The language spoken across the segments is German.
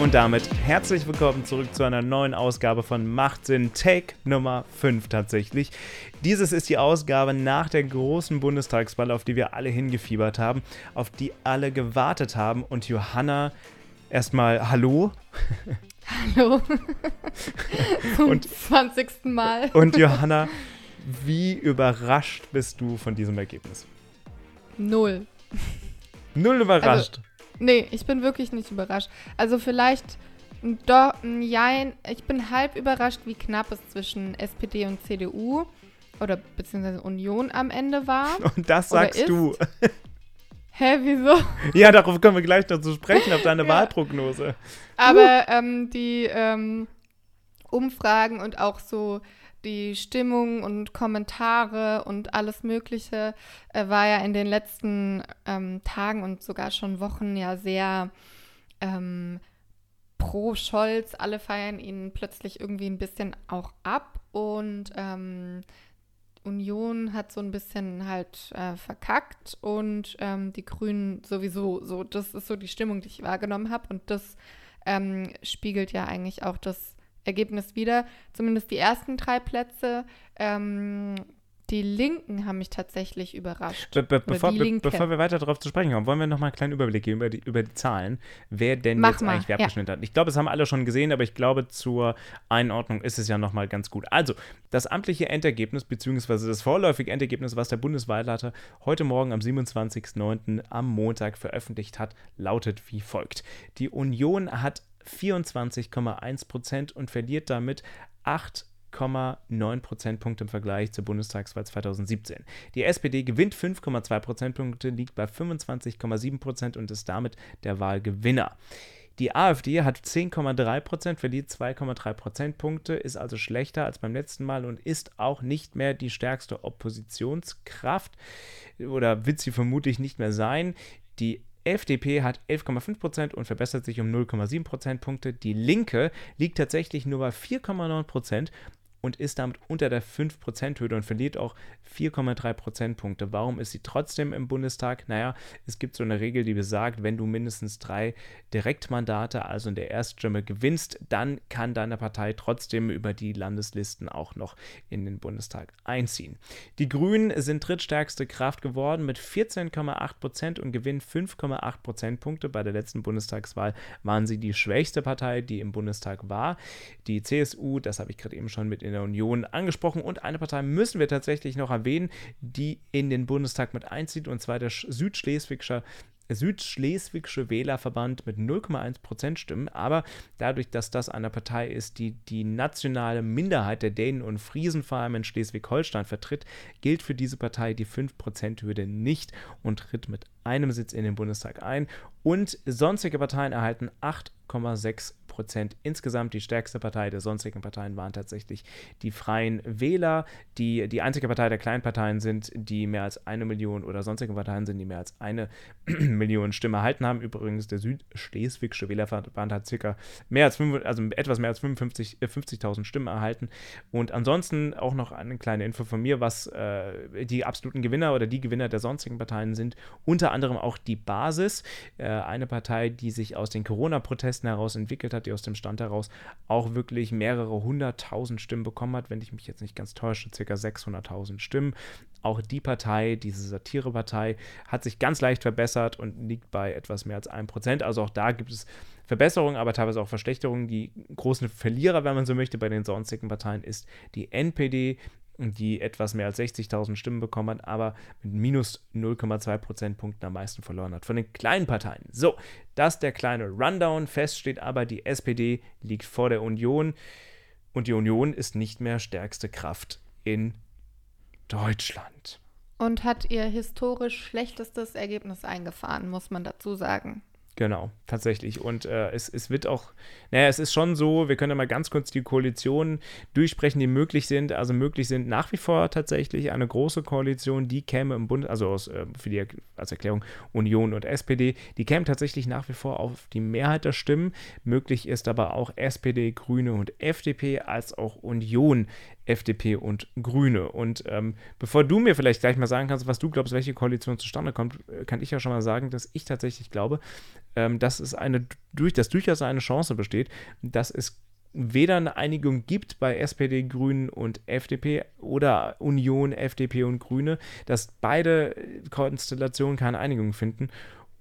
Und damit herzlich willkommen zurück zu einer neuen Ausgabe von Machtsinn Take Nummer 5 tatsächlich. Dieses ist die Ausgabe nach der großen Bundestagswahl, auf die wir alle hingefiebert haben, auf die alle gewartet haben. Und Johanna, erstmal Hallo. Hallo. Zum Und- 20. Mal. Und Johanna, wie überrascht bist du von diesem Ergebnis? Null. Null überrascht. Nee, ich bin wirklich nicht überrascht. Also vielleicht ein doch ein Jein. Ich bin halb überrascht, wie knapp es zwischen SPD und CDU oder beziehungsweise Union am Ende war. Und das sagst du. Hä, wieso? Ja, darauf kommen wir gleich noch zu sprechen, auf deine Ja. Wahlprognose. Aber ähm, die ähm, Umfragen und auch so die Stimmung und Kommentare und alles Mögliche äh, war ja in den letzten ähm, Tagen und sogar schon Wochen ja sehr ähm, pro Scholz. Alle feiern ihn plötzlich irgendwie ein bisschen auch ab und ähm, Union hat so ein bisschen halt äh, verkackt und ähm, die Grünen sowieso so. Das ist so die Stimmung, die ich wahrgenommen habe und das ähm, spiegelt ja eigentlich auch das Ergebnis wieder. Zumindest die ersten drei Plätze. Ähm, die Linken haben mich tatsächlich überrascht. Be be bevor, be bevor wir weiter darauf zu sprechen kommen, wollen wir noch mal einen kleinen Überblick geben über die, über die Zahlen, wer denn Mach jetzt mal, eigentlich wer ja. abgeschnitten hat. Ich glaube, es haben alle schon gesehen, aber ich glaube, zur Einordnung ist es ja noch mal ganz gut. Also, das amtliche Endergebnis, beziehungsweise das vorläufige Endergebnis, was der Bundeswahlleiter heute Morgen am 27.09. am Montag veröffentlicht hat, lautet wie folgt. Die Union hat 24,1 Prozent und verliert damit 8 8,9 Prozentpunkte im Vergleich zur Bundestagswahl 2017. Die SPD gewinnt 5,2 Prozentpunkte, liegt bei 25,7 Prozent und ist damit der Wahlgewinner. Die AfD hat 10,3 Prozent, verliert 2,3 Prozentpunkte, ist also schlechter als beim letzten Mal und ist auch nicht mehr die stärkste Oppositionskraft oder wird sie vermutlich nicht mehr sein. Die FDP hat 11,5 Prozent und verbessert sich um 0,7 Prozentpunkte. Die Linke liegt tatsächlich nur bei 4,9 Prozent und ist damit unter der 5%-Hürde und verliert auch 4,3 Prozentpunkte. Warum ist sie trotzdem im Bundestag? Naja, es gibt so eine Regel, die besagt, wenn du mindestens drei Direktmandate, also in der Erststimme, gewinnst, dann kann deine Partei trotzdem über die Landeslisten auch noch in den Bundestag einziehen. Die Grünen sind drittstärkste Kraft geworden mit 14,8 Prozent und gewinnen 5,8 Prozentpunkte. Bei der letzten Bundestagswahl waren sie die schwächste Partei, die im Bundestag war. Die CSU, das habe ich gerade eben schon mit in der Union angesprochen. Und eine Partei müssen wir tatsächlich noch erwähnen, die in den Bundestag mit einzieht, und zwar der Sch- Südschleswigscher Südschleswigsche Wählerverband mit 0,1% Stimmen, aber dadurch, dass das eine Partei ist, die die nationale Minderheit der Dänen und Friesen vor allem in Schleswig-Holstein vertritt, gilt für diese Partei die 5%-Hürde nicht und tritt mit einem Sitz in den Bundestag ein. Und sonstige Parteien erhalten 8,6 Prozent. Insgesamt die stärkste Partei der sonstigen Parteien waren tatsächlich die Freien Wähler, die die einzige Partei der kleinen Parteien sind, die mehr als eine Million oder sonstige Parteien sind, die mehr als eine Million Stimmen erhalten haben. Übrigens, der Südschleswigsche Wählerverband hat circa mehr als fünf, also etwas mehr als 55, äh, 50.000 Stimmen erhalten. Und ansonsten auch noch eine kleine Info von mir, was äh, die absoluten Gewinner oder die Gewinner der sonstigen Parteien sind. Unter anderem auch die Basis, äh, eine Partei, die sich aus den Corona-Protesten heraus entwickelt hat, die aus dem Stand heraus auch wirklich mehrere hunderttausend Stimmen bekommen hat, wenn ich mich jetzt nicht ganz täusche, circa 600.000 Stimmen. Auch die Partei, diese Satirepartei, hat sich ganz leicht verbessert und liegt bei etwas mehr als 1%. Also auch da gibt es Verbesserungen, aber teilweise auch Verschlechterungen. Die großen Verlierer, wenn man so möchte, bei den sonstigen Parteien ist die NPD, die etwas mehr als 60.000 Stimmen bekommen hat, aber mit minus 0,2 Prozentpunkten am meisten verloren hat von den kleinen Parteien. So, das ist der kleine Rundown. Fest steht aber, die SPD liegt vor der Union und die Union ist nicht mehr stärkste Kraft in Deutschland. Und hat ihr historisch schlechtestes Ergebnis eingefahren, muss man dazu sagen. Genau, tatsächlich. Und äh, es, es wird auch, naja, es ist schon so, wir können ja mal ganz kurz die Koalitionen durchsprechen, die möglich sind. Also möglich sind nach wie vor tatsächlich eine große Koalition, die käme im Bund, also aus, äh, für die als Erklärung Union und SPD, die käme tatsächlich nach wie vor auf die Mehrheit der Stimmen. Möglich ist aber auch SPD, Grüne und FDP als auch Union FDP und Grüne. Und ähm, bevor du mir vielleicht gleich mal sagen kannst, was du glaubst, welche Koalition zustande kommt, äh, kann ich ja schon mal sagen, dass ich tatsächlich glaube, ähm, dass es eine, durch, dass durchaus eine Chance besteht, dass es weder eine Einigung gibt bei SPD, Grünen und FDP oder Union, FDP und Grüne, dass beide Konstellationen keine Einigung finden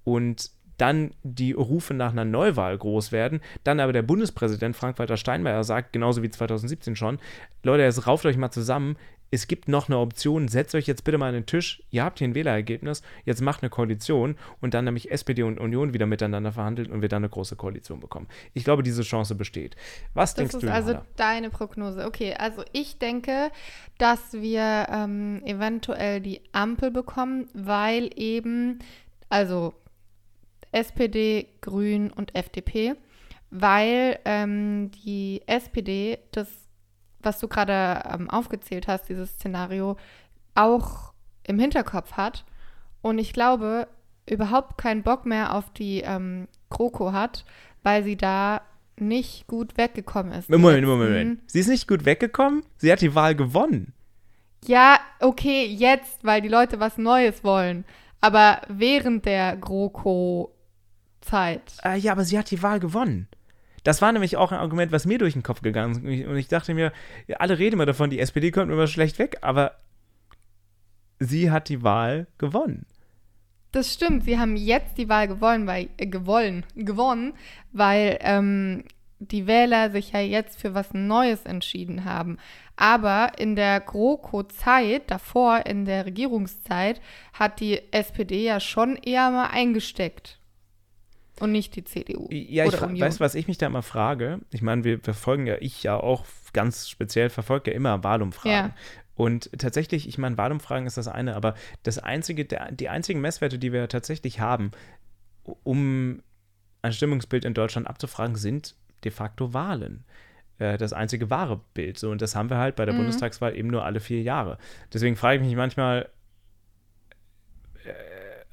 und dann die Rufe nach einer Neuwahl groß werden, dann aber der Bundespräsident Frank-Walter Steinmeier sagt, genauso wie 2017 schon, Leute, jetzt rauft euch mal zusammen, es gibt noch eine Option, setzt euch jetzt bitte mal an den Tisch, ihr habt hier ein Wählerergebnis, jetzt macht eine Koalition und dann nämlich SPD und Union wieder miteinander verhandelt und wir dann eine große Koalition bekommen. Ich glaube, diese Chance besteht. Was das denkst du? Das ist also deine Prognose. Okay, also ich denke, dass wir ähm, eventuell die Ampel bekommen, weil eben, also SPD, Grün und FDP, weil ähm, die SPD das was du gerade ähm, aufgezählt hast, dieses Szenario, auch im Hinterkopf hat und ich glaube, überhaupt keinen Bock mehr auf die ähm, Kroko hat, weil sie da nicht gut weggekommen ist. Moment, Moment, Moment. Sie ist nicht gut weggekommen? Sie hat die Wahl gewonnen. Ja, okay, jetzt, weil die Leute was Neues wollen. Aber während der GroKo-Zeit. Äh, ja, aber sie hat die Wahl gewonnen. Das war nämlich auch ein Argument, was mir durch den Kopf gegangen ist. Und ich dachte mir, alle reden immer davon, die SPD kommt immer schlecht weg, aber sie hat die Wahl gewonnen. Das stimmt, sie haben jetzt die Wahl gewonnen, weil, äh, gewonnen, gewonnen, weil ähm, die Wähler sich ja jetzt für was Neues entschieden haben. Aber in der GroKo-Zeit, davor in der Regierungszeit, hat die SPD ja schon eher mal eingesteckt. Und nicht die CDU. Ja, ich weiß, was ich mich da immer frage. Ich meine, wir verfolgen ja, ich ja auch ganz speziell verfolge ja immer Wahlumfragen. Ja. Und tatsächlich, ich meine, Wahlumfragen ist das eine, aber das einzige, der, die einzigen Messwerte, die wir tatsächlich haben, um ein Stimmungsbild in Deutschland abzufragen, sind de facto Wahlen äh, das einzige wahre Bild. So, und das haben wir halt bei der mhm. Bundestagswahl eben nur alle vier Jahre. Deswegen frage ich mich manchmal,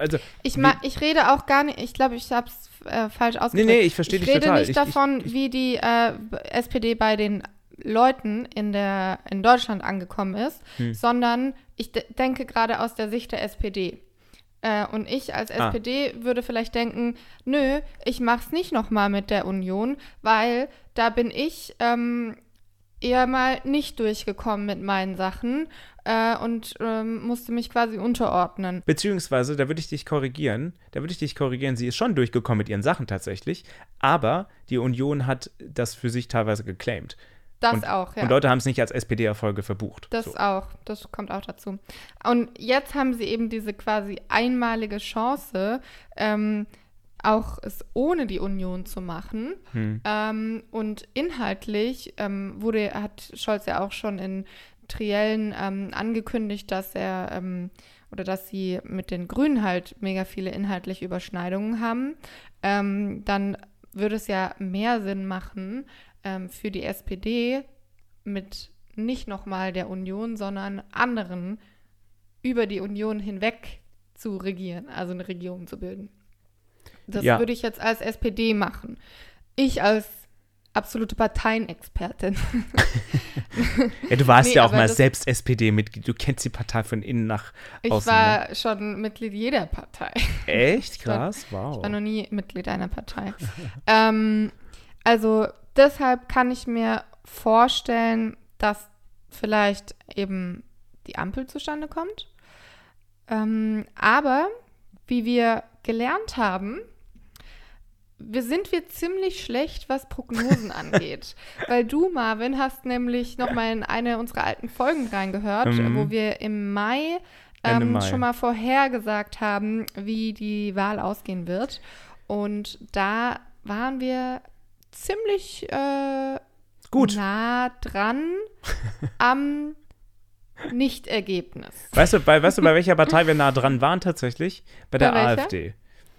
also. Ich, ich rede auch gar nicht, ich glaube, ich habe es äh, falsch ausgedrückt. Nee, nee, ich verstehe dich total. Ich rede nicht davon, ich, wie die äh, SPD bei den Leuten in, der, in Deutschland angekommen ist, hm. sondern ich denke gerade aus der Sicht der SPD. Äh, und ich als ah. SPD würde vielleicht denken, nö, ich mach's nicht nochmal mit der Union, weil da bin ich ähm, eher mal nicht durchgekommen mit meinen Sachen äh, und ähm, musste mich quasi unterordnen. Beziehungsweise, da würde ich dich korrigieren, da würde ich dich korrigieren, sie ist schon durchgekommen mit ihren Sachen tatsächlich, aber die Union hat das für sich teilweise geclaimed. Das und, auch, ja. Und Leute haben es nicht als SPD-Erfolge verbucht. Das so. auch, das kommt auch dazu. Und jetzt haben sie eben diese quasi einmalige Chance, ähm, auch es ohne die Union zu machen. Hm. Ähm, und inhaltlich ähm, wurde, hat Scholz ja auch schon in Triellen ähm, angekündigt, dass er ähm, oder dass sie mit den Grünen halt mega viele inhaltliche Überschneidungen haben. Ähm, dann würde es ja mehr Sinn machen ähm, für die SPD mit nicht nochmal der Union, sondern anderen über die Union hinweg zu regieren, also eine Regierung zu bilden. Das ja. würde ich jetzt als SPD machen. Ich als absolute Parteienexpertin. ja, du warst nee, ja auch mal selbst SPD-Mitglied. Du kennst die Partei von innen nach ich außen. Ich war ne? schon Mitglied jeder Partei. Echt? Krass, ich war, wow. Ich war noch nie Mitglied einer Partei. ähm, also deshalb kann ich mir vorstellen, dass vielleicht eben die Ampel zustande kommt. Ähm, aber wie wir gelernt haben, wir sind wir ziemlich schlecht, was Prognosen angeht. Weil du, Marvin, hast nämlich noch mal in eine unserer alten Folgen reingehört, mhm. wo wir im Mai, ähm, Mai, schon mal vorhergesagt haben, wie die Wahl ausgehen wird. Und da waren wir ziemlich äh, Gut. nah dran am Nichtergebnis. Weißt du, bei, weißt du, bei welcher Partei wir nah dran waren tatsächlich? Bei der bei AfD.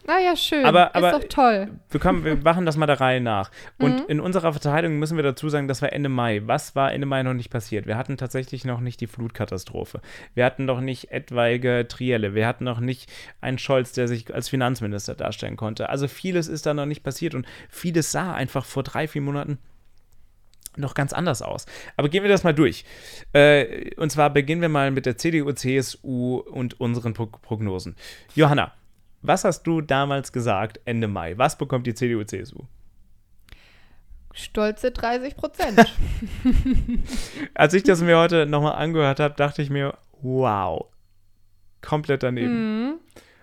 Ah ja, schön. Aber, aber ist doch toll. Wir, kommen, wir machen das mal der Reihe nach. Und mhm. in unserer Verteilung müssen wir dazu sagen, das war Ende Mai. Was war Ende Mai noch nicht passiert? Wir hatten tatsächlich noch nicht die Flutkatastrophe. Wir hatten noch nicht etwaige Trielle. Wir hatten noch nicht einen Scholz, der sich als Finanzminister darstellen konnte. Also vieles ist da noch nicht passiert und vieles sah einfach vor drei, vier Monaten noch ganz anders aus. Aber gehen wir das mal durch. Äh, und zwar beginnen wir mal mit der CDU, CSU und unseren Pro Prognosen. Johanna, was hast du damals gesagt, Ende Mai? Was bekommt die CDU, CSU? Stolze 30 Prozent. Als ich das mir heute nochmal angehört habe, dachte ich mir, wow, komplett daneben. Mhm.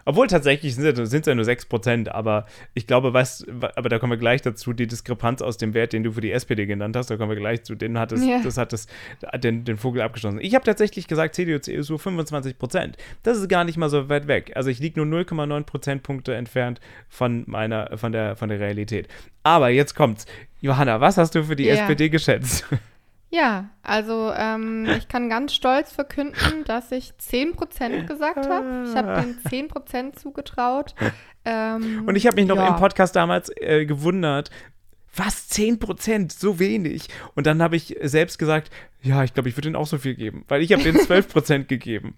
Obwohl tatsächlich sind es ja nur 6%, aber ich glaube, was, aber da kommen wir gleich dazu, die Diskrepanz aus dem Wert, den du für die SPD genannt hast, da kommen wir gleich zu, den hat es, ja. das hat es, den, den Vogel abgeschlossen. Ich habe tatsächlich gesagt, CDU, CSU 25%. Das ist gar nicht mal so weit weg. Also ich liege nur 0,9 Prozentpunkte entfernt von meiner, von der, von der Realität. Aber jetzt kommt's. Johanna, was hast du für die ja. SPD geschätzt? Ja, also ähm, ich kann ganz stolz verkünden, dass ich 10% gesagt habe. Ich habe den 10% zugetraut. Ähm, Und ich habe mich noch ja. im Podcast damals äh, gewundert, was 10%, so wenig. Und dann habe ich selbst gesagt, ja, ich glaube, ich würde den auch so viel geben, weil ich habe den 12% gegeben.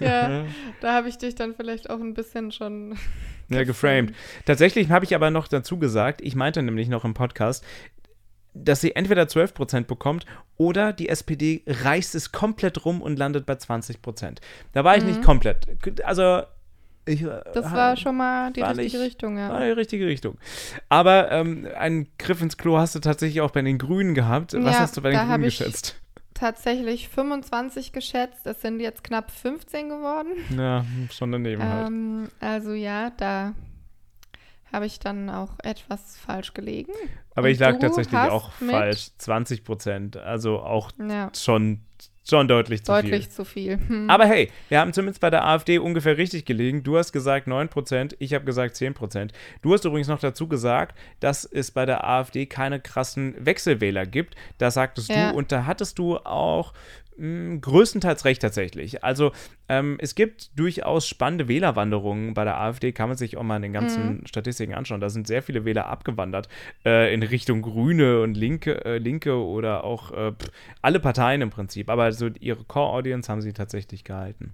Ja, da habe ich dich dann vielleicht auch ein bisschen schon ja, geframed. Tatsächlich habe ich aber noch dazu gesagt, ich meinte nämlich noch im Podcast, dass sie entweder 12% bekommt oder die SPD reißt es komplett rum und landet bei 20%. Da war ich mhm. nicht komplett. Also. Ich, äh, das war schon mal die richtige nicht, Richtung, ja. War die richtige Richtung. Aber ähm, einen Griff ins Klo hast du tatsächlich auch bei den Grünen gehabt. Was ja, hast du bei den Grünen geschätzt? Tatsächlich 25 geschätzt. Es sind jetzt knapp 15 geworden. Ja, schon daneben halt. ähm, halt. Also ja, da habe ich dann auch etwas falsch gelegen. Aber Und ich lag tatsächlich auch falsch. 20 Prozent. Also auch ja. schon, schon deutlich zu deutlich viel. Deutlich zu viel. Hm. Aber hey, wir haben zumindest bei der AfD ungefähr richtig gelegen. Du hast gesagt 9 Prozent, ich habe gesagt 10 Prozent. Du hast übrigens noch dazu gesagt, dass es bei der AfD keine krassen Wechselwähler gibt. Das sagtest ja. du. Und da hattest du auch größtenteils recht tatsächlich. Also ähm, es gibt durchaus spannende Wählerwanderungen bei der AfD, kann man sich auch mal in den ganzen mhm. Statistiken anschauen. Da sind sehr viele Wähler abgewandert äh, in Richtung Grüne und Linke, äh, Linke oder auch äh, alle Parteien im Prinzip. Aber so ihre Core-Audience haben sie tatsächlich gehalten.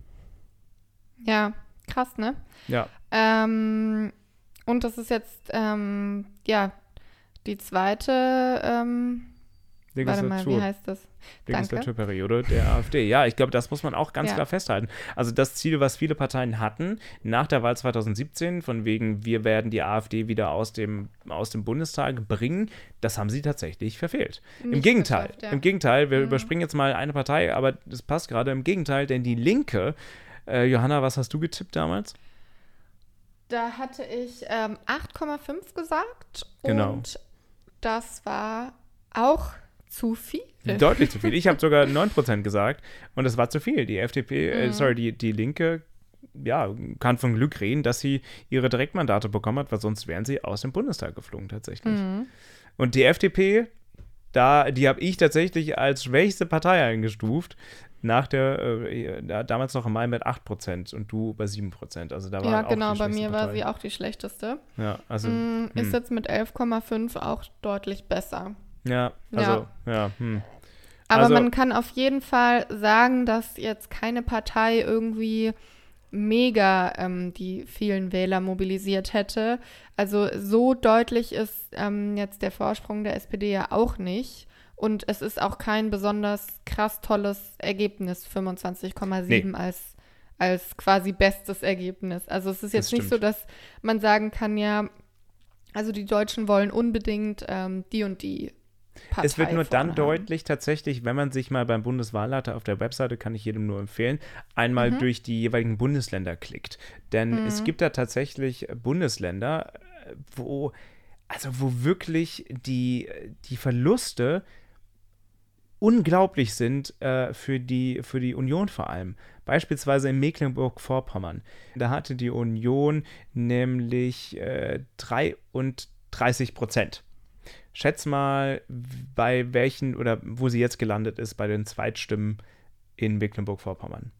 Ja, krass, ne? Ja. Ähm, und das ist jetzt, ähm, ja, die zweite Warte mal, wie heißt das? Legislaturperiode der AfD. Ja, ich glaube, das muss man auch ganz ja. klar festhalten. Also das Ziel, was viele Parteien hatten nach der Wahl 2017, von wegen, wir werden die AfD wieder aus dem, aus dem Bundestag bringen, das haben sie tatsächlich verfehlt. Nicht Im Gegenteil, ja. im Gegenteil, wir mhm. überspringen jetzt mal eine Partei, aber das passt gerade. Im Gegenteil, denn die Linke, äh, Johanna, was hast du getippt damals? Da hatte ich ähm, 8,5 gesagt. Genau. Und das war auch zu viel. Deutlich zu viel. Ich habe sogar 9% gesagt und das war zu viel. Die FDP, äh, mhm. äh, sorry, die, die Linke, ja, kann von Glück reden, dass sie ihre Direktmandate bekommen hat, weil sonst wären sie aus dem Bundestag geflogen tatsächlich. Mhm. Und die FDP, da, die habe ich tatsächlich als schwächste Partei eingestuft. Nach der, äh, damals noch im Mai mit 8% und du bei 7%. Also da war Ja, genau, bei mir Partei. war sie auch die schlechteste. Ja, also. Mm, ist hm. jetzt mit 11,5 auch deutlich besser. Ja, also, ja. ja hm. Aber also, man kann auf jeden Fall sagen, dass jetzt keine Partei irgendwie mega ähm, die vielen Wähler mobilisiert hätte. Also so deutlich ist ähm, jetzt der Vorsprung der SPD ja auch nicht. Und es ist auch kein besonders krass tolles Ergebnis, 25,7 nee. als, als quasi bestes Ergebnis. Also es ist jetzt nicht so, dass man sagen kann, ja, also die Deutschen wollen unbedingt ähm, die und die Partei es wird nur dann haben. deutlich tatsächlich, wenn man sich mal beim Bundeswahlleiter auf der Webseite, kann ich jedem nur empfehlen, einmal mhm. durch die jeweiligen Bundesländer klickt. Denn mhm. es gibt da tatsächlich Bundesländer, wo, also wo wirklich die, die Verluste unglaublich sind äh, für, die, für die Union vor allem. Beispielsweise in Mecklenburg-Vorpommern. Da hatte die Union nämlich äh, 33 Prozent. Schätz mal, bei welchen oder wo sie jetzt gelandet ist bei den Zweitstimmen in Mecklenburg-Vorpommern.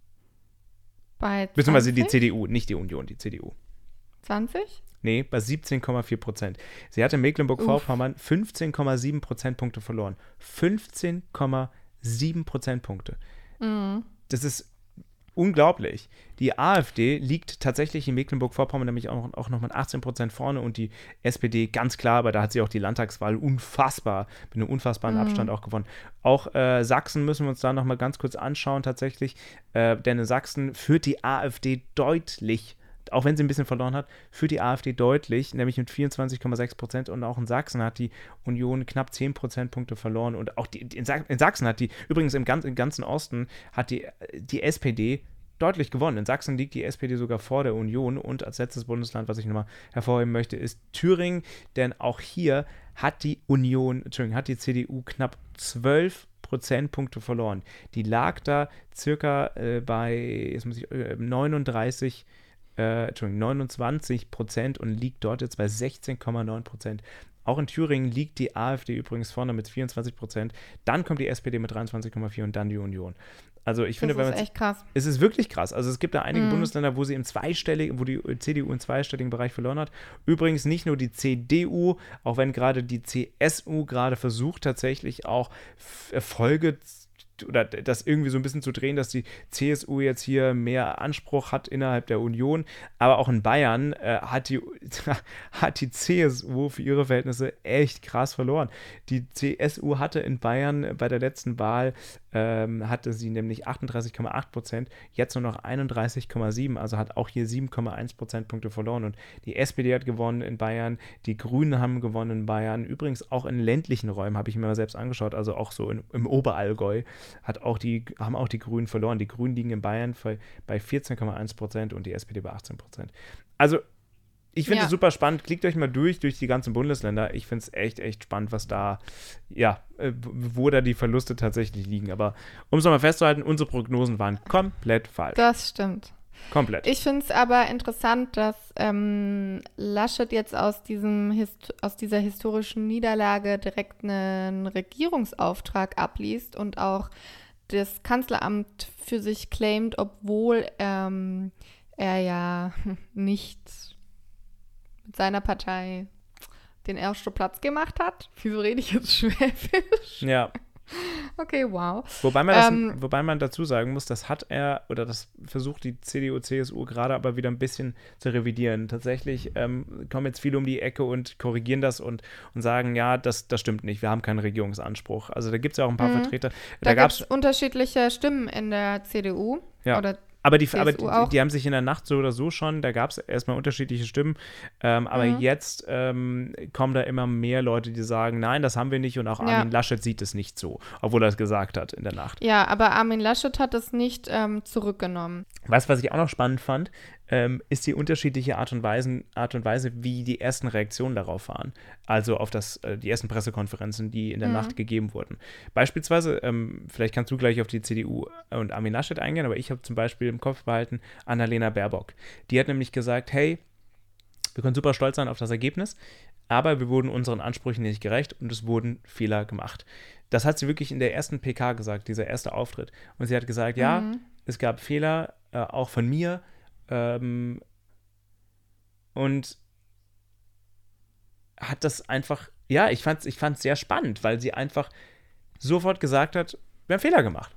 Bei 20? Beziehungsweise die CDU, nicht die Union, die CDU. 20? Nee, bei 17,4 Prozent. Sie hatte Mecklenburg-Vorpommern 15,7 Prozentpunkte verloren. 15,7 Prozentpunkte. Mhm. Das ist unglaublich. Die AfD liegt tatsächlich in Mecklenburg-Vorpommern nämlich auch, auch noch mit 18 Prozent vorne und die SPD ganz klar, aber da hat sie auch die Landtagswahl unfassbar, mit einem unfassbaren mhm. Abstand auch gewonnen. Auch äh, Sachsen müssen wir uns da nochmal ganz kurz anschauen tatsächlich, äh, denn in Sachsen führt die AfD deutlich auch wenn sie ein bisschen verloren hat, führt die AfD deutlich, nämlich mit 24,6 Prozent. Und auch in Sachsen hat die Union knapp 10 Prozentpunkte verloren. Und auch die, in, Sachsen hat die, übrigens im, ganz, im ganzen Osten, hat die, die SPD deutlich gewonnen. In Sachsen liegt die SPD sogar vor der Union. Und als letztes Bundesland, was ich nochmal hervorheben möchte, ist Thüringen. Denn auch hier hat die Union, Entschuldigung, hat die CDU knapp 12 Prozentpunkte verloren. Die lag da circa äh, bei, jetzt muss ich, äh, 39 äh, Entschuldigung, 29 Prozent und liegt dort jetzt bei 16,9 Prozent. Auch in Thüringen liegt die AfD übrigens vorne mit 24 Prozent. Dann kommt die SPD mit 23,4 und dann die Union. Also ich finde, das ist echt krass. Es ist wirklich krass. Also es gibt da einige mm. Bundesländer, wo sie im zweistelligen, wo die CDU im zweistelligen Bereich verloren hat. Übrigens nicht nur die CDU, auch wenn gerade die CSU gerade versucht tatsächlich auch Erfolge zu oder das irgendwie so ein bisschen zu drehen, dass die CSU jetzt hier mehr Anspruch hat innerhalb der Union. Aber auch in Bayern äh, hat, die, hat die CSU für ihre Verhältnisse echt krass verloren. Die CSU hatte in Bayern bei der letzten Wahl ähm, hatte sie nämlich 38,8 Prozent, jetzt nur noch 31,7, also hat auch hier 7,1 Prozentpunkte verloren. Und die SPD hat gewonnen in Bayern, die Grünen haben gewonnen in Bayern, übrigens auch in ländlichen Räumen, habe ich mir mal selbst angeschaut, also auch so in, im Oberallgäu hat auch die, haben auch die Grünen verloren. Die Grünen liegen in Bayern bei 14,1 Prozent und die SPD bei 18 Prozent. Also ich finde es ja. super spannend. Klickt euch mal durch, durch die ganzen Bundesländer. Ich finde es echt, echt spannend, was da, ja, äh, wo da die Verluste tatsächlich liegen. Aber um es nochmal festzuhalten, unsere Prognosen waren komplett falsch. Das stimmt. Komplett. Ich finde es aber interessant, dass ähm, Laschet jetzt aus, diesem Hist aus dieser historischen Niederlage direkt einen Regierungsauftrag abliest und auch das Kanzleramt für sich claimt, obwohl ähm, er ja nicht mit seiner Partei den ersten Platz gemacht hat. Wieso rede ich jetzt schwäbisch? Ja. Okay, wow. Wobei man, das, ähm, wobei man dazu sagen muss, das hat er oder das versucht die CDU, CSU gerade aber wieder ein bisschen zu revidieren. Tatsächlich ähm, kommen jetzt viele um die Ecke und korrigieren das und, und sagen, ja, das, das stimmt nicht, wir haben keinen Regierungsanspruch. Also da gibt es ja auch ein paar mhm. Vertreter. Da, da gab es unterschiedliche Stimmen in der CDU ja. oder aber, die, aber die, die, haben sich in der Nacht so oder so schon, da gab es erstmal unterschiedliche Stimmen, ähm, aber mhm. jetzt ähm, kommen da immer mehr Leute, die sagen, nein, das haben wir nicht und auch ja. Armin Laschet sieht es nicht so, obwohl er es gesagt hat in der Nacht. Ja, aber Armin Laschet hat es nicht ähm, zurückgenommen. Weißt du, was ich auch noch spannend fand? Ähm, ist die unterschiedliche Art und, Weise, Art und Weise, wie die ersten Reaktionen darauf waren. Also auf das, äh, die ersten Pressekonferenzen, die in der mhm. Nacht gegeben wurden. Beispielsweise, ähm, vielleicht kannst du gleich auf die CDU und Armin Laschet eingehen, aber ich habe zum Beispiel im Kopf behalten Annalena Baerbock. Die hat nämlich gesagt, hey, wir können super stolz sein auf das Ergebnis, aber wir wurden unseren Ansprüchen nicht gerecht und es wurden Fehler gemacht. Das hat sie wirklich in der ersten PK gesagt, dieser erste Auftritt. Und sie hat gesagt, mhm. ja, es gab Fehler, äh, auch von mir, ähm, und hat das einfach, ja, ich fand es ich fand's sehr spannend, weil sie einfach sofort gesagt hat, wir haben Fehler gemacht.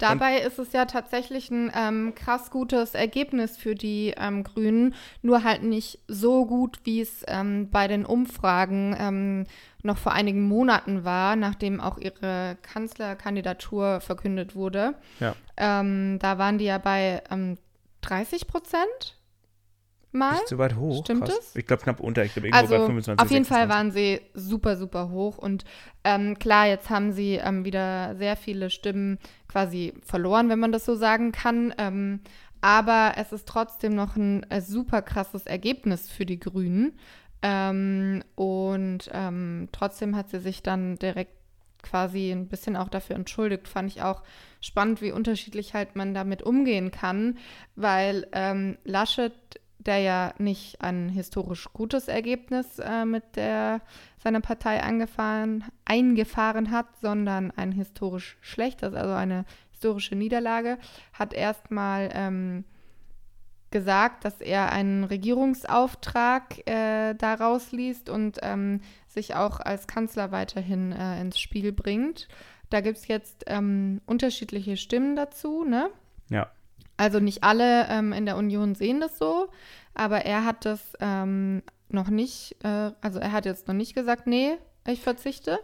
Dabei ist es ja tatsächlich ein ähm, krass gutes Ergebnis für die ähm, Grünen, nur halt nicht so gut, wie es ähm, bei den Umfragen ähm, noch vor einigen Monaten war, nachdem auch ihre Kanzlerkandidatur verkündet wurde. Ja. Ähm, da waren die ja bei 30 Prozent mal. Nicht so weit hoch. Stimmt Krass. es? Ich glaube knapp unter. Ich glaube irgendwo also, bei 25. Auf jeden 26. Fall waren sie super, super hoch. Und ähm, klar, jetzt haben sie ähm, wieder sehr viele Stimmen quasi verloren, wenn man das so sagen kann. Ähm, aber es ist trotzdem noch ein äh, super krasses Ergebnis für die Grünen. Ähm, und ähm, trotzdem hat sie sich dann direkt quasi ein bisschen auch dafür entschuldigt, fand ich auch spannend, wie unterschiedlich halt man damit umgehen kann, weil ähm, Laschet, der ja nicht ein historisch gutes Ergebnis äh, mit der seine Partei angefahren, eingefahren hat, sondern ein historisch schlechtes, also eine historische Niederlage, hat erstmal ähm, gesagt, dass er einen Regierungsauftrag äh, daraus liest und ähm, sich auch als Kanzler weiterhin äh, ins Spiel bringt. Da gibt es jetzt ähm, unterschiedliche Stimmen dazu, ne? Ja. Also nicht alle ähm, in der Union sehen das so, aber er hat das ähm, noch nicht, äh, also er hat jetzt noch nicht gesagt, nee, ich verzichte.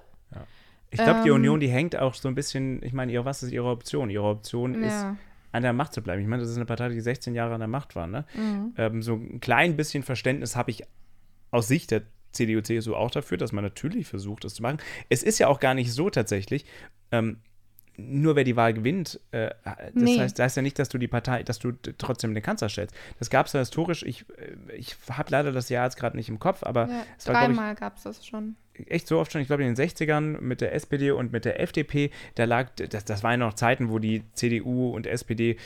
Ich glaube, die Ähm. Union, die hängt auch so ein bisschen, ich meine, was ist ihre Option? Ihre Option ist, Ja. an der Macht zu bleiben. Ich meine, das ist eine Partei, die 16 Jahre an der Macht war. Ne? Mhm. Ähm, so ein klein bisschen Verständnis habe ich aus Sicht der CDU, CSU auch dafür, dass man natürlich versucht, das zu machen. Es ist ja auch gar nicht so tatsächlich. Ähm, nur wer die Wahl gewinnt, äh, das Nee. heißt, das heißt ja nicht, dass du die Partei, dass du trotzdem den Kanzler stellst. Das gab es ja historisch. Ich, äh, ich habe leider das Jahr jetzt gerade nicht im Kopf, aber Ja, es war, dreimal gab es das schon. Echt so oft schon, ich glaube in den 60ern mit der SPD und mit der FDP, da lag, das, das waren noch Zeiten, wo die CDU und SPD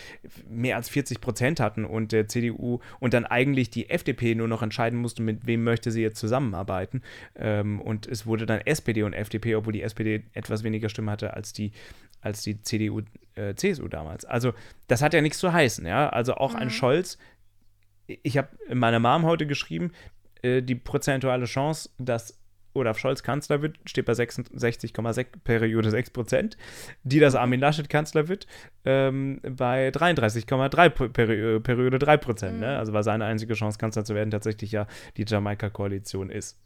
mehr als 40 Prozent hatten und der CDU und dann eigentlich die FDP nur noch entscheiden musste, mit wem möchte sie jetzt zusammenarbeiten. Ähm, und es wurde dann SPD und FDP, obwohl die SPD etwas weniger Stimme hatte als die, als die CDU, äh, CSU damals. Also das hat ja nichts zu heißen, ja. Also auch ein Mhm. Scholz, ich habe meiner Mom heute geschrieben, äh, die prozentuale Chance, dass Olaf Scholz Kanzler wird, steht bei 66,6 Periode 6 Prozent. Die, dass Armin Laschet Kanzler wird, ähm, bei 33,3 Peri Periode 3 Prozent. Mhm. Ne? Also war seine einzige Chance, Kanzler zu werden, tatsächlich ja die Jamaika-Koalition ist.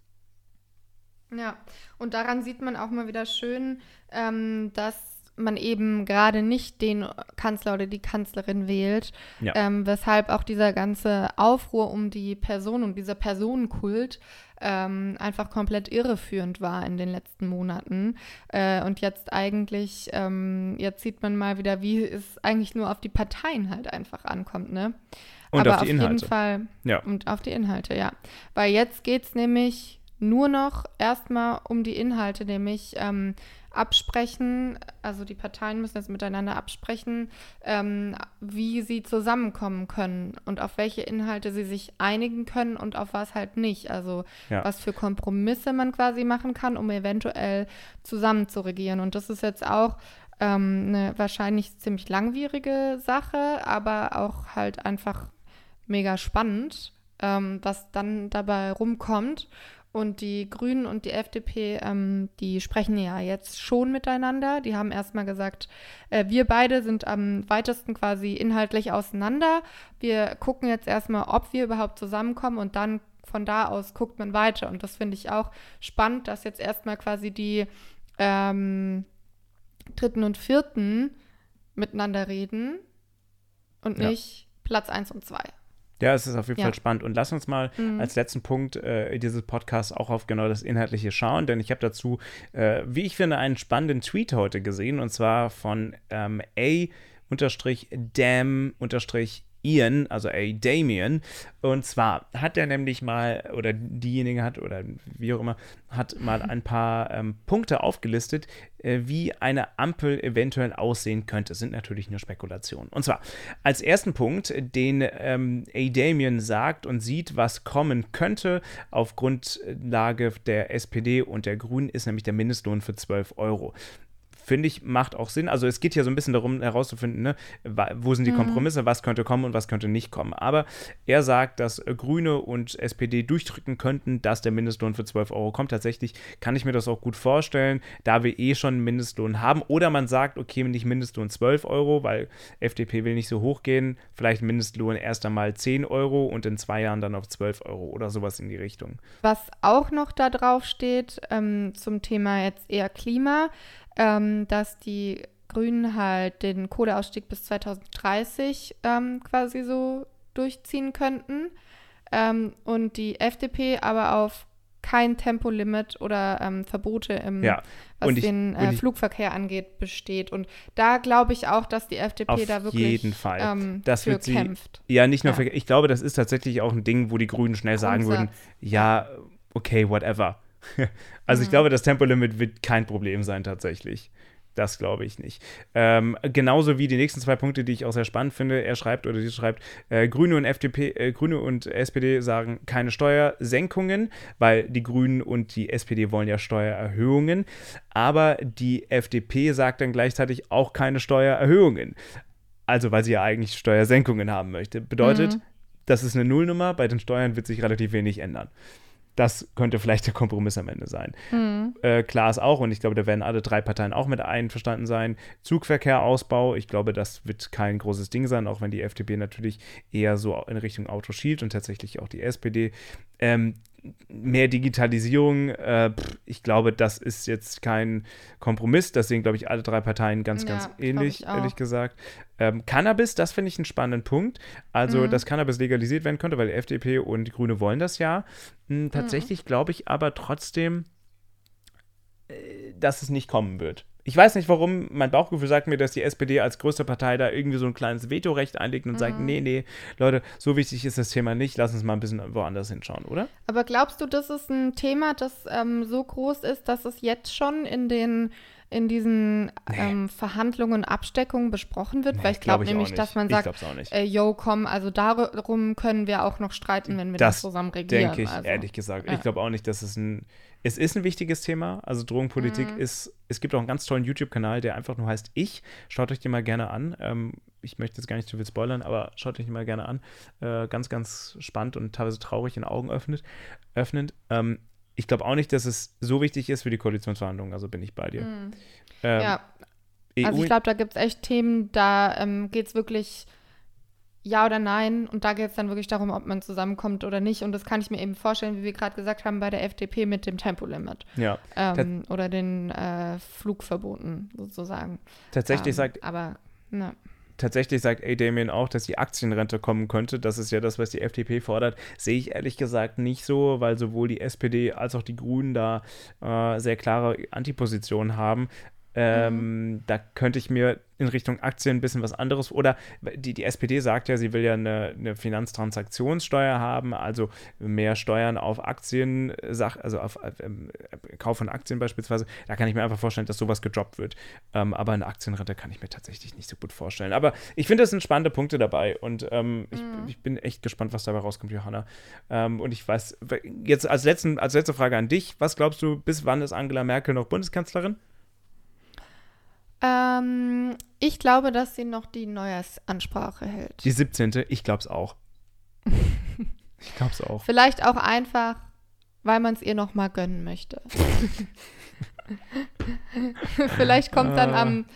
Ja, und daran sieht man auch mal wieder schön, ähm, dass man eben gerade nicht den Kanzler oder die Kanzlerin wählt, Ja. ähm, weshalb auch dieser ganze Aufruhr um die Person und dieser Personenkult ähm, einfach komplett irreführend war in den letzten Monaten. Äh, und jetzt eigentlich, ähm, jetzt sieht man mal wieder, wie es eigentlich nur auf die Parteien halt einfach ankommt, ne? Und Aber auf die jeden Inhalte. Fall Ja. und auf die Inhalte, ja. Weil jetzt geht es nämlich nur noch erstmal um die Inhalte, nämlich ähm, absprechen, also die Parteien müssen jetzt miteinander absprechen, ähm, wie sie zusammenkommen können und auf welche Inhalte sie sich einigen können und auf was halt nicht. Also Ja. was für Kompromisse man quasi machen kann, um eventuell zusammen zu regieren. Und das ist jetzt auch ähm, eine wahrscheinlich ziemlich langwierige Sache, aber auch halt einfach mega spannend, ähm, was dann dabei rumkommt. Und die Grünen und die FDP, ähm, die sprechen ja jetzt schon miteinander. Die haben erstmal gesagt, äh, wir beide sind am weitesten quasi inhaltlich auseinander. Wir gucken jetzt erstmal, ob wir überhaupt zusammenkommen und dann von da aus guckt man weiter. Und das finde ich auch spannend, dass jetzt erstmal quasi die ähm, dritten und vierten miteinander reden und Ja. nicht Platz 1 und 2. Ja, es ist auf jeden Ja. Fall spannend. Und lass uns mal Mhm. als letzten Punkt äh, dieses Podcasts auch auf genau das Inhaltliche schauen, denn ich habe dazu, äh, wie ich finde, einen spannenden Tweet heute gesehen und zwar von ähm, A-Dam-Ian, also A. Damien. Und zwar hat er nämlich mal, oder diejenige hat, oder wie auch immer, hat mal ein paar ähm, Punkte aufgelistet, äh, wie eine Ampel eventuell aussehen könnte. Es sind natürlich nur Spekulationen. Und zwar als ersten Punkt, den ähm, A. Damien sagt und sieht, was kommen könnte auf Grundlage der SPD und der Grünen, ist nämlich der Mindestlohn für 12 Euro finde ich, macht auch Sinn. Also es geht hier so ein bisschen darum herauszufinden, ne, wo sind die Kompromisse, was könnte kommen und was könnte nicht kommen. Aber er sagt, dass Grüne und SPD durchdrücken könnten, dass der Mindestlohn für 12 Euro kommt. Tatsächlich kann ich mir das auch gut vorstellen, da wir eh schon einen Mindestlohn haben. Oder man sagt, okay, nicht Mindestlohn 12 Euro, weil FDP will nicht so hoch gehen. Vielleicht Mindestlohn erst einmal 10 Euro und in zwei Jahren dann auf 12 Euro oder sowas in die Richtung. Was auch noch da drauf steht, ähm, zum Thema jetzt eher Klima, ähm, dass die Grünen halt den Kohleausstieg bis 2030 ähm, quasi so durchziehen könnten ähm, und die FDP aber auf kein Tempolimit oder ähm, Verbote im, Ja, was ich- den äh, ich- Flugverkehr angeht, besteht. Und da glaube ich auch, dass die FDP da wirklich jeden Fall. Ähm, Das wird sie- kämpft. Ja, nicht nur Ja. für, ich glaube, das ist tatsächlich auch ein Ding, wo die Grünen schnell sagen würden, Grundsatz. ja, okay, whatever. also ich Mhm. glaube, das Tempolimit wird kein Problem sein tatsächlich. Das glaube ich nicht. Ähm, genauso wie die nächsten zwei Punkte, die ich auch sehr spannend finde. Er schreibt oder sie schreibt, äh, Grüne und FDP, äh, Grüne und SPD sagen keine Steuersenkungen, weil die Grünen und die SPD wollen ja Steuererhöhungen. Aber die FDP sagt dann gleichzeitig auch keine Steuererhöhungen. Also, weil sie ja eigentlich Steuersenkungen haben möchte. Bedeutet, Mhm. das ist eine Nullnummer. Bei den Steuern wird sich relativ wenig ändern. Das könnte vielleicht der Kompromiss am Ende sein. Mhm. Äh, klar ist auch, und ich glaube, da werden alle drei Parteien auch mit einverstanden sein, Zugverkehrausbau, ich glaube, das wird kein großes Ding sein, auch wenn die FDP natürlich eher so in Richtung Auto schielt und tatsächlich auch die SPD. Ähm, mehr Digitalisierung, äh, ich glaube, das ist jetzt kein Kompromiss. Das sehen, glaube ich, alle drei Parteien ganz, Ja, ganz ähnlich, ehrlich gesagt. Ähm, Cannabis, das finde ich einen spannenden Punkt. Also, Mhm. dass Cannabis legalisiert werden könnte, weil die FDP und die Grüne wollen das ja. Hm, tatsächlich glaube ich aber trotzdem, äh, dass es nicht kommen wird. Ich weiß nicht warum, mein Bauchgefühl sagt mir, dass die SPD als größte Partei da irgendwie so ein kleines Vetorecht einlegt und sagt, nee, nee, Leute, so wichtig ist das Thema nicht, lass uns mal ein bisschen woanders hinschauen, oder? Aber glaubst du, das ist ein Thema, das ähm, so groß ist, dass es jetzt schon in den in diesen ähm, Verhandlungen und Absteckungen besprochen wird? Weil ich glaub glaube auch nämlich, dass man sagt, äh, yo, komm, also darum können wir auch noch streiten, wenn wir Das das zusammen regieren. Denke ich, also. ehrlich gesagt. ja. Ich glaube auch nicht, dass es ein. Es ist ein wichtiges Thema. Also Drogenpolitik Mhm. ist. Es gibt auch einen ganz tollen YouTube-Kanal, der einfach nur heißt Ich. Schaut euch den mal gerne an. Ähm, ich möchte jetzt gar nicht zu viel spoilern, aber schaut euch den mal gerne an. Äh, ganz, ganz spannend und teilweise traurig in Augen öffnet, öffnend. Ähm, ich glaube auch nicht, dass es so wichtig ist für die Koalitionsverhandlungen. Also bin ich bei dir. Mhm. Ähm, Ja, EU, also ich glaube, da gibt es echt Themen, da ähm, geht es wirklich ja oder nein. Und da geht es dann wirklich darum, ob man zusammenkommt oder nicht. Und das kann ich mir eben vorstellen, wie wir gerade gesagt haben, bei der FDP mit dem Tempolimit ja. ähm, oder den äh, Flugverboten sozusagen. Tatsächlich ähm, sagt Aber, ne. Tatsächlich sagt A. Damien auch, dass die Aktienrente kommen könnte. Das ist ja das, was die FDP fordert. Sehe ich ehrlich gesagt nicht so, weil sowohl die SPD als auch die Grünen da äh, sehr klare Antipositionen haben. Ähm, Da könnte ich mir in Richtung Aktien ein bisschen was anderes oder die, die SPD sagt ja, sie will ja eine, eine Finanztransaktionssteuer haben, also mehr Steuern auf Aktien, also auf ähm, Kauf von Aktien beispielsweise. Da kann ich mir einfach vorstellen, dass sowas gedroppt wird. Ähm, aber eine Aktienrente kann ich mir tatsächlich nicht so gut vorstellen. Aber ich finde, es sind spannende Punkte dabei und ähm, ich, ich bin echt gespannt, was dabei rauskommt, Johanna. Ähm, und ich weiß, jetzt als, letzten, als letzte Frage an dich, was glaubst du, bis wann ist Angela Merkel noch Bundeskanzlerin? Ähm, ich glaube, dass sie noch die Neujahrsansprache hält. Die 17. Ich glaube es auch. ich glaube es auch. Vielleicht auch einfach, weil man es ihr noch mal gönnen möchte. Vielleicht kommt dann am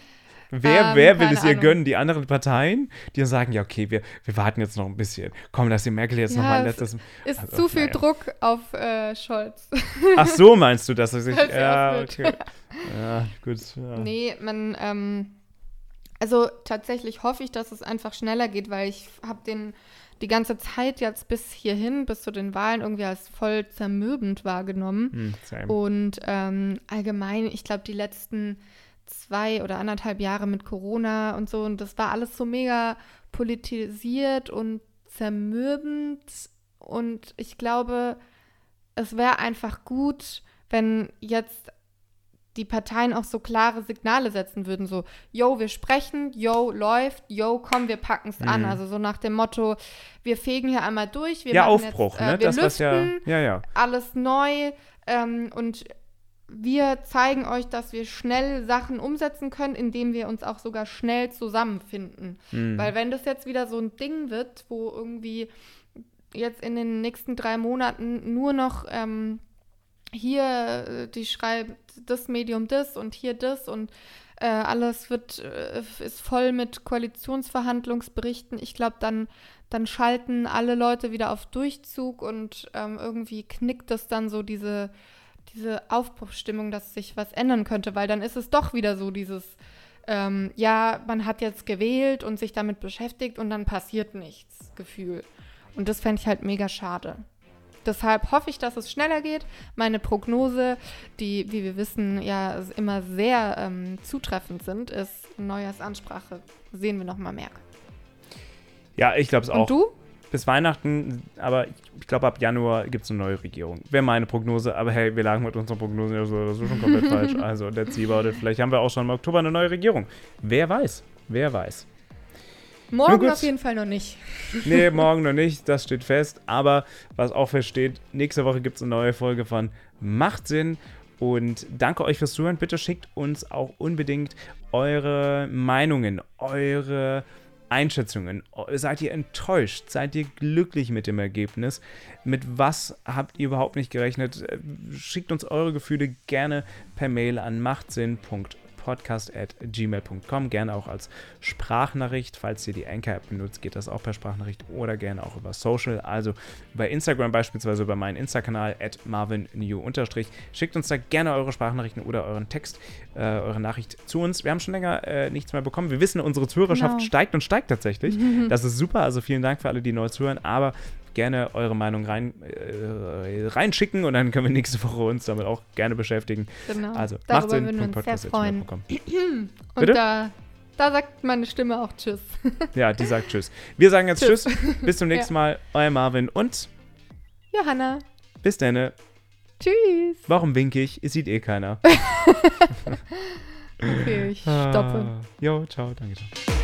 Wer, Ähm, wer will es ihr Ahnung. gönnen? Die anderen Parteien, die sagen, ja, okay, wir, wir warten jetzt noch ein bisschen. Komm, lass die Merkel jetzt Ja, noch mal es- letztes. ist Also, zu viel naja. Druck auf äh, Scholz. Ach so, meinst du, dass er sich. Dass ja, okay. Ja, gut. Ja. Nee, man, ähm, also tatsächlich hoffe ich, dass es einfach schneller geht, weil ich habe den die ganze Zeit jetzt bis hierhin, bis zu den Wahlen irgendwie als voll zermürbend wahrgenommen. Same. Und ähm, allgemein, ich glaube, die letzten zwei oder anderthalb Jahre mit Corona und so, und das war alles so mega politisiert und zermürbend. Und ich glaube, es wäre einfach gut, wenn jetzt die Parteien auch so klare Signale setzen würden, so, yo, wir sprechen, yo, läuft, yo, komm, wir packen es an. Mhm. Also so nach dem Motto, wir fegen hier einmal durch, wir ja, machen Aufbruch, jetzt, äh, ne? wir Das, was ja. lüften, Ja, ja. alles neu ähm, und wir zeigen euch, dass wir schnell Sachen umsetzen können, indem wir uns auch sogar schnell zusammenfinden. Hm. Weil wenn das jetzt wieder so ein Ding wird, wo irgendwie jetzt in den nächsten drei Monaten nur noch ähm, hier, äh, die schreibt das Medium das und hier das und äh, alles wird, äh, ist voll mit Koalitionsverhandlungsberichten. Ich glaube, dann, dann schalten alle Leute wieder auf Durchzug und ähm, irgendwie knickt das dann so diese, diese Aufbruchsstimmung, dass sich was ändern könnte, weil dann ist es doch wieder so dieses, ähm, ja, man hat jetzt gewählt und sich damit beschäftigt und dann passiert nichts, Gefühl. Und das fände ich halt mega schade. Deshalb hoffe ich, dass es schneller geht. Meine Prognose, die, wie wir wissen, ja immer sehr ähm, zutreffend sind, ist Neujahrsansprache. Sehen wir noch mal mehr. Ja, ich glaube es auch. Und du? Bis Weihnachten, aber ich, glaube, ab Januar gibt es eine neue Regierung. Wäre meine Prognose, aber hey, wir lagen mit unseren Prognosen ja so oder so schon komplett falsch. Also, let's see about it. Vielleicht haben wir auch schon im Oktober eine neue Regierung. Wer weiß? Wer weiß? Morgen auf jeden Fall noch nicht. Nee, morgen noch nicht, das steht fest. Aber was auch feststeht, nächste Woche gibt es eine neue Folge von Macht Sinn. Und danke euch fürs Zuhören. Bitte schickt uns auch unbedingt eure Meinungen, eure Einschätzungen. Seid ihr enttäuscht? Seid ihr glücklich mit dem Ergebnis? Mit was habt ihr überhaupt nicht gerechnet? Schickt uns eure Gefühle gerne per Mail an machtsinn.com podcast.gmail.com. Gerne auch als Sprachnachricht. Falls ihr die Anchor-App benutzt, geht das auch per Sprachnachricht oder gerne auch über Social. Also bei Instagram beispielsweise über meinen Insta-Kanal at marvinnew Schickt uns da gerne eure Sprachnachrichten oder euren Text, äh, eure Nachricht zu uns. Wir haben schon länger äh, nichts mehr bekommen. Wir wissen, unsere Zuhörerschaft genau. steigt und steigt tatsächlich. Das ist super. Also vielen Dank für alle, die neu zuhören. Aber gerne eure Meinung rein, äh, reinschicken und dann können wir nächste Woche uns damit auch gerne beschäftigen. Genau. Also, Darüber würden wir uns sehr freuen. und Bitte? da, da sagt meine Stimme auch Tschüss. ja, die sagt Tschüss. Wir sagen jetzt Tschüss. tschüss. Bis zum nächsten ja. Mal. Euer Marvin und Johanna. Bis dann. Tschüss. Warum winke ich? Es sieht eh keiner. okay, ich stoppe. Ah, jo, ciao, danke. Ciao.